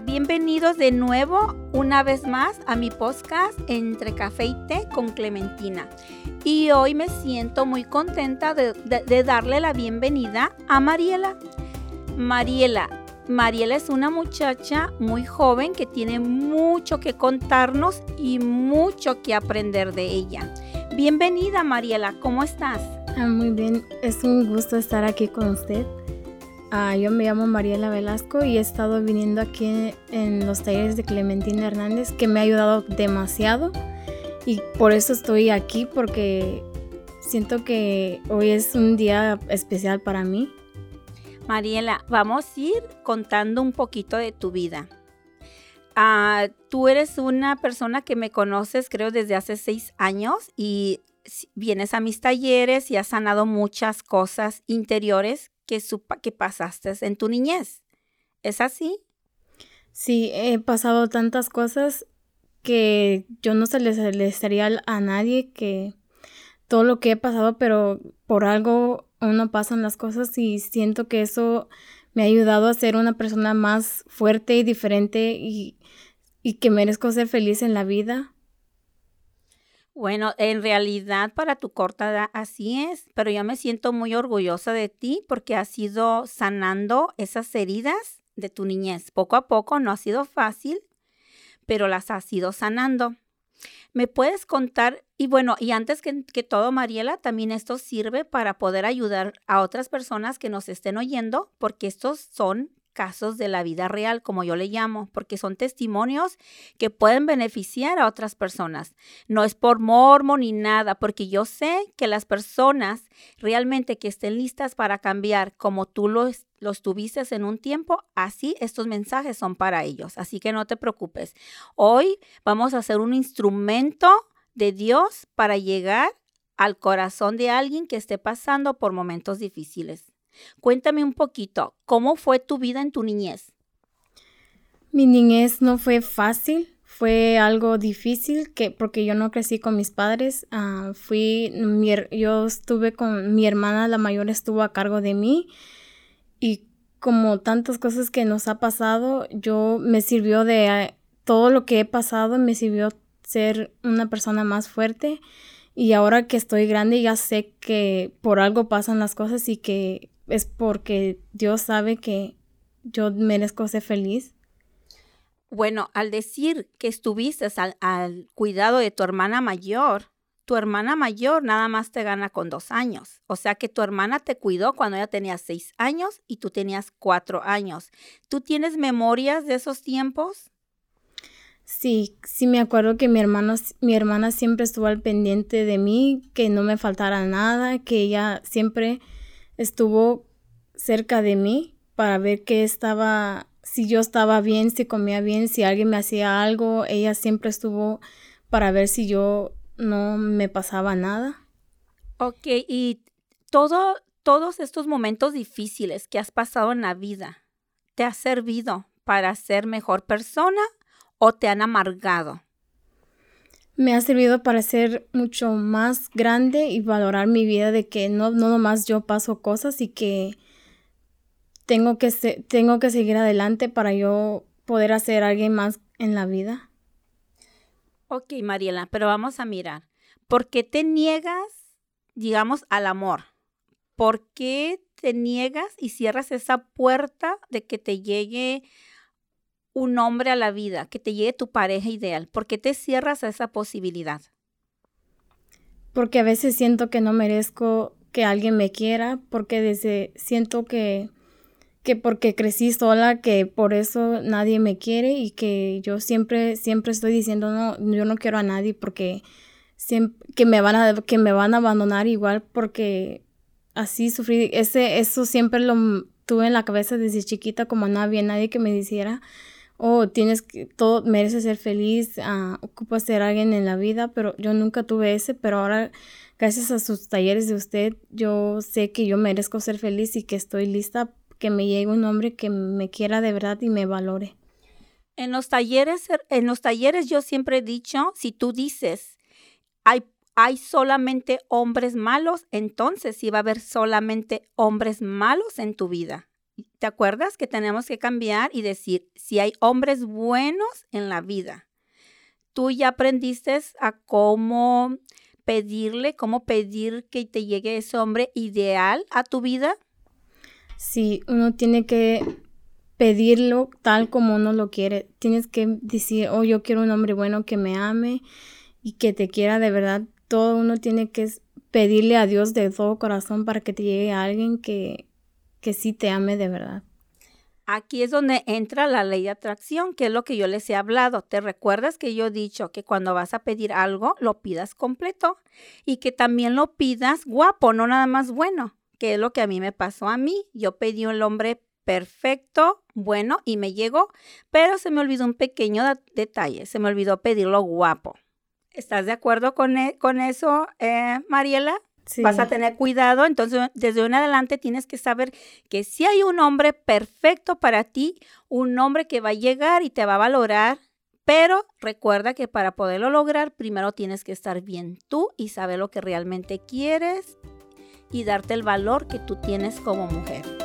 Bienvenidos de nuevo una vez más a mi podcast Entre Café y Té con Clementina. Y hoy me siento muy contenta de, de darle la bienvenida a Mariela. Mariela, Mariela es una muchacha muy joven que tiene mucho que contarnos y mucho que aprender de ella. Bienvenida Mariela, ¿cómo estás? Ah, muy bien, es un gusto estar aquí con usted. Ah, yo me llamo Mariela Velasco y he estado viniendo aquí en los talleres de Clementina Hernández que me ha ayudado demasiado y por eso estoy aquí porque siento que hoy es un día especial para mí. Mariela, vamos a ir contando un poquito de tu vida. Ah, tú eres una persona que me conoces creo desde hace seis años y vienes a mis talleres y has sanado muchas cosas interiores que, que pasaste en tu niñez. ¿Es así? Sí, he pasado tantas cosas que yo no se les estaría a nadie que todo lo que he pasado, pero por algo uno pasan las cosas y siento que eso me ha ayudado a ser una persona más fuerte y diferente y, y que merezco ser feliz en la vida bueno, en realidad para tu corta edad así es, pero yo me siento muy orgullosa de ti porque has ido sanando esas heridas de tu niñez. Poco a poco no ha sido fácil, pero las has ido sanando. ¿Me puedes contar? Y bueno, y antes que, que, todo, Mariela, también esto sirve para poder ayudar a otras personas que nos estén oyendo, porque estos son casos de la vida real, como yo le llamo, porque son testimonios que pueden beneficiar a otras personas. No es por mormo ni nada, porque yo sé que las personas realmente que estén listas para cambiar como tú los, los tuviste en un tiempo, así estos mensajes son para ellos. Así que no te preocupes. Hoy vamos a hacer un instrumento de Dios para llegar al corazón de alguien que esté pasando por momentos difíciles. Cuéntame un poquito, ¿cómo fue tu vida en tu niñez? Mi niñez no fue fácil, fue algo difícil que porque yo no crecí con mis padres, uh, fui yo estuve con mi hermana, la mayor estuvo a cargo de mí y como tantas cosas que nos ha pasado, yo me sirvió de todo lo que he pasado, me sirvió ser una persona más fuerte y ahora que estoy grande ya sé que por algo pasan las cosas y que es porque Dios sabe que yo merezco ser feliz. Bueno, al decir que estuviste al, cuidado de tu hermana mayor, tu hermana mayor nada más te gana con dos años. O sea que tu hermana te cuidó cuando ella tenía seis años y tú tenías cuatro años. ¿Tú tienes memorias de esos tiempos? Sí, sí me acuerdo que mi, hermano, mi hermana siempre estuvo al pendiente de mí, que no me faltara nada, que ella siempre estuvo cerca de mí para ver que estaba, si yo estaba bien, si comía bien, si alguien me hacía algo, ella siempre estuvo para ver si yo no me pasaba nada. Ok, y todo, todos estos momentos difíciles que has pasado en la vida, ¿te ha servido para ser mejor persona o te han amargado? Me ha servido para ser mucho más grande y valorar mi vida de que no, no nomás yo paso cosas y que tengo que, tengo que seguir adelante para yo poder hacer alguien más en la vida. Ok, Mariela, pero vamos a mirar. ¿Por qué te niegas, digamos, al amor? ¿Por qué te niegas y cierras esa puerta de que te llegue un hombre a la vida, que te llegue tu pareja ideal? ¿Por qué te cierras a esa posibilidad? Porque a veces siento que no merezco que alguien me quiera, porque desde siento que que porque crecí sola, que por eso nadie me quiere y que yo siempre siempre estoy diciendo no, yo no quiero a nadie porque siempre, que me van a que me van a abandonar igual porque así sufrí ese eso siempre lo tuve en la cabeza desde chiquita como no había nadie que me dijera oh, tienes que, todo, mereces ser feliz, uh, ocupas ser alguien en la vida, pero yo nunca tuve ese, pero ahora, gracias a sus talleres de usted, yo sé que yo merezco ser feliz y que estoy lista que me llegue un hombre que me quiera de verdad y me valore. En los talleres, en los talleres yo siempre he dicho, si tú dices, hay, hay solamente hombres malos, entonces sí va a haber solamente hombres malos en tu vida. ¿Te acuerdas que tenemos que cambiar y decir si hay hombres buenos en la vida? Tú ya aprendiste a cómo pedirle, cómo pedir que te llegue ese hombre ideal a tu vida. Sí, uno tiene que pedirlo tal como uno lo quiere. Tienes que decir, oh, yo quiero un hombre bueno que me ame y que te quiera de verdad. Todo uno tiene que pedirle a Dios de todo corazón para que te llegue a alguien que, que sí te ame de verdad. Aquí es donde entra la ley de atracción, que es lo que yo les he hablado. ¿Te recuerdas que yo he dicho que cuando vas a pedir algo, lo pidas completo y que también lo pidas guapo, no nada más bueno, que es lo que a mí me pasó a mí. Yo pedí un hombre perfecto, bueno, y me llegó, pero se me olvidó un pequeño detalle, se me olvidó pedirlo guapo. ¿Estás de acuerdo con, e, con eso, eh, Mariela? Vas a tener cuidado, entonces desde un adelante tienes que saber que si hay un hombre perfecto para ti, un hombre que va a llegar y te va a valorar, pero recuerda que para poderlo lograr, primero tienes que estar bien tú y saber lo que realmente quieres y darte el valor que tú tienes como mujer.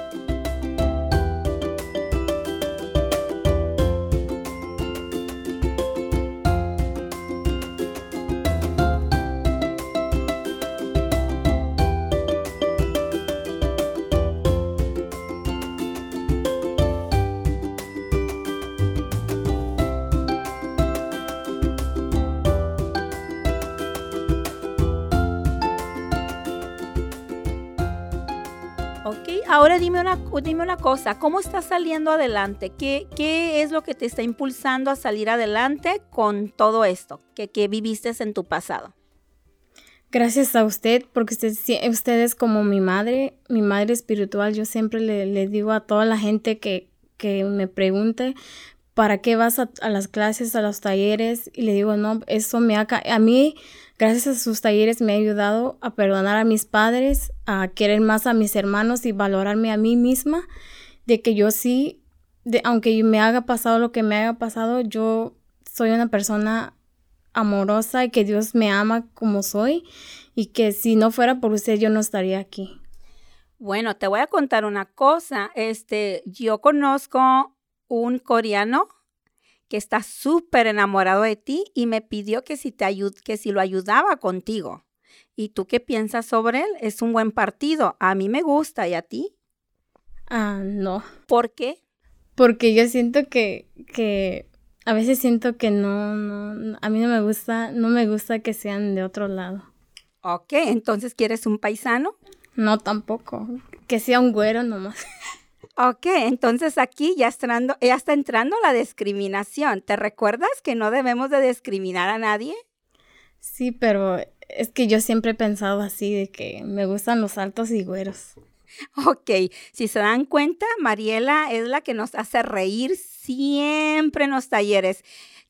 Ahora dime una, dime una cosa, ¿cómo estás saliendo adelante? ¿Qué, ¿Qué es lo que te está impulsando a salir adelante con todo esto que, viviste en tu pasado? Gracias a usted, porque usted, usted es como mi madre, mi madre espiritual. Yo siempre le, digo a toda la gente que, que me pregunte, ¿para qué vas a, a, las clases, a los talleres? Y le digo, no, eso me ha... A mí Gracias a sus talleres me ha ayudado a perdonar a mis padres, a querer más a mis hermanos y valorarme a mí misma, de que yo sí, de, aunque me haga pasado lo que me haya pasado, yo soy una persona amorosa y que Dios me ama como soy y que si no fuera por usted yo no estaría aquí. Bueno, te voy a contar una cosa. Este, yo conozco un coreano que está súper enamorado de ti y me pidió que si, te que si lo ayudaba contigo. ¿Y tú qué piensas sobre él? Es un buen partido. A mí me gusta. ¿Y a ti? Ah, no. ¿Por qué? Porque yo siento que, que a veces siento que no, no, a mí no me gusta, no me gusta que sean de otro lado. Ok, entonces ¿quieres un paisano? No, tampoco. Que sea un güero nomás. Ok, entonces aquí ya está, entrando, ya está entrando la discriminación. ¿Te recuerdas que no debemos de discriminar a nadie? Sí, pero es que yo siempre he pensado así, de que me gustan los altos y güeros. Ok, si se dan cuenta, Mariela es la que nos hace reír siempre en los talleres.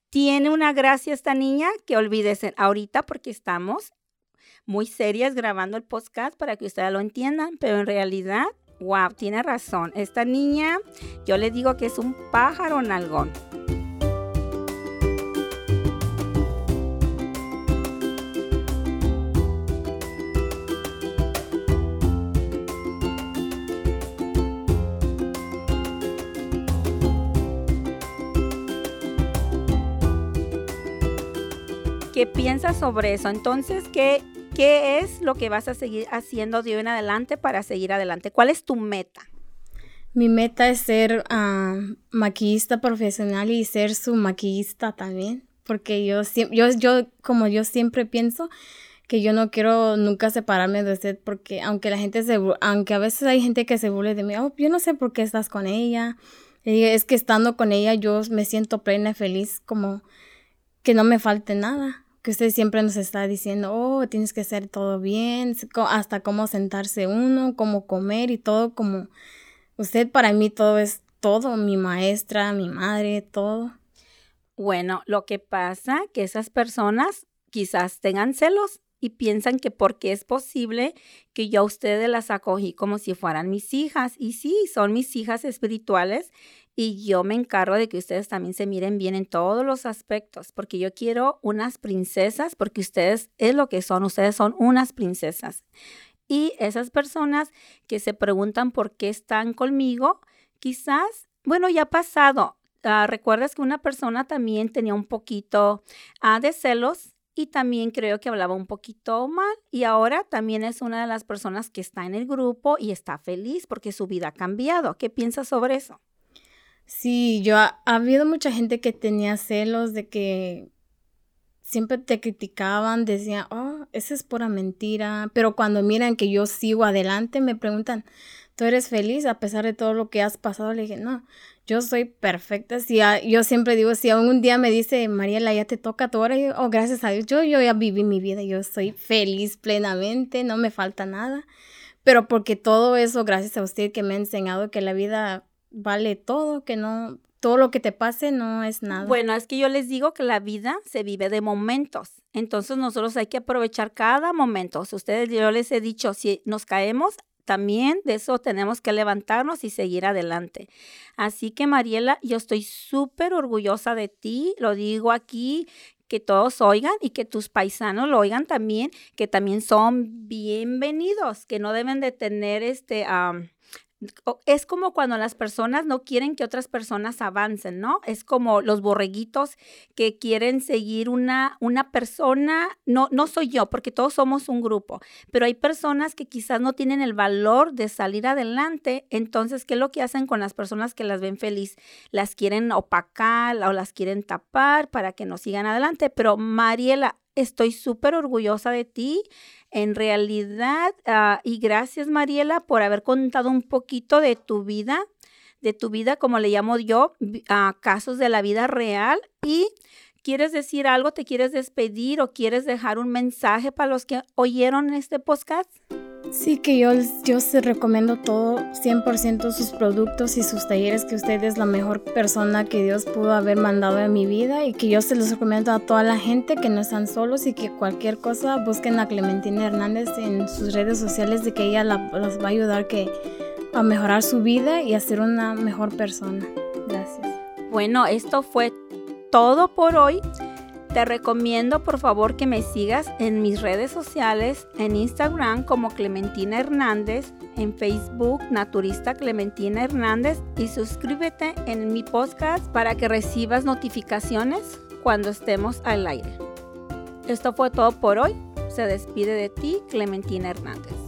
Tiene una gracia esta niña que olvídese ahorita porque estamos muy serias grabando el podcast para que ustedes lo entiendan, pero en realidad Wow, tiene razón. Esta niña, yo le digo que es un pájaro nalgón. ¿Qué piensas sobre eso? Entonces, ¿qué, ¿Qué es lo que vas a seguir haciendo de hoy en adelante para seguir adelante? ¿Cuál es tu meta? Mi meta es ser ah, maquillista profesional y ser su maquillista también, porque yo, yo, yo, como yo siempre pienso, que yo no quiero nunca separarme de usted porque aunque la gente se aunque a veces hay gente que se burle de mí, oh, yo no sé por qué estás con ella. es que estando con ella yo me siento plena, feliz, como que no me falte nada que usted siempre nos está diciendo, oh, tienes que hacer todo bien, hasta cómo sentarse uno, cómo comer y todo como usted para mí todo es todo, mi maestra, mi madre, todo. Bueno, lo que pasa que esas personas quizás tengan celos y piensan que porque es posible que yo a ustedes las acogí como si fueran mis hijas. Y sí, son mis hijas espirituales y yo me encargo de que ustedes también se miren bien en todos los aspectos, porque yo quiero unas princesas, porque ustedes es lo que son, ustedes son unas princesas. Y esas personas que se preguntan por qué están conmigo, quizás, bueno, ya ha pasado. Ah, ¿Recuerdas que una persona también tenía un poquito ah, de celos y también creo que hablaba un poquito mal y ahora también es una de las personas que está en el grupo y está feliz porque su vida ha cambiado. ¿Qué piensas sobre eso? Sí, yo ha, habido mucha gente que tenía celos de que siempre te criticaban, decían, oh, esa es pura mentira, pero cuando miran que yo sigo adelante me preguntan, ¿tú eres feliz a pesar de todo lo que has pasado? Le dije, no, yo soy perfecta. Si yo siempre digo, si algún día me dice, Mariela, ya te toca tu hora, yo, oh, gracias a Dios, yo, yo ya viví mi vida, yo soy feliz plenamente, no me falta nada. Pero porque todo eso, gracias a usted que me ha enseñado que la vida vale todo, que no, todo lo que te pase no es nada. Bueno, es que yo les digo que la vida se vive de momentos. Entonces nosotros hay que aprovechar cada momento. Si ustedes, yo les he dicho, si nos caemos, también de eso tenemos que levantarnos y seguir adelante. Así que Mariela, yo estoy súper orgullosa de ti, lo digo aquí, que todos oigan y que tus paisanos lo oigan también, que también son bienvenidos, que no deben de tener este es como cuando las personas no quieren que otras personas avancen, ¿no? Es como los borreguitos que quieren seguir una, una persona, no, no soy yo, porque todos somos un grupo, pero hay personas que quizás no tienen el valor de salir adelante, entonces, ¿qué es lo que hacen con las personas que las ven feliz? Las quieren opacar o las quieren tapar para que no sigan adelante, pero Mariela, estoy súper orgullosa de ti en realidad, ah, y gracias Mariela por haber contado un poquito de tu vida, de tu vida, como le llamo yo, a casos de la vida real. Y quieres decir algo, te quieres despedir o quieres dejar un mensaje para los que oyeron este podcast. Sí, que yo, yo se recomiendo todo, 100% sus productos y sus talleres, que usted es la mejor persona que Dios pudo haber mandado en mi vida y que yo se los recomiendo a toda la gente que no están solos y que cualquier cosa busquen a Clementina Hernández en sus redes sociales de que ella la, los va a ayudar que, a mejorar su vida y a ser una mejor persona. Gracias. Bueno, esto fue todo por hoy. Te recomiendo por favor que me sigas en mis redes sociales, en Instagram como Clementina Hernández, en Facebook Naturista Clementina Hernández y suscríbete en mi podcast para que recibas notificaciones cuando estemos al aire. Esto fue todo por hoy. Se despide de ti Clementina Hernández.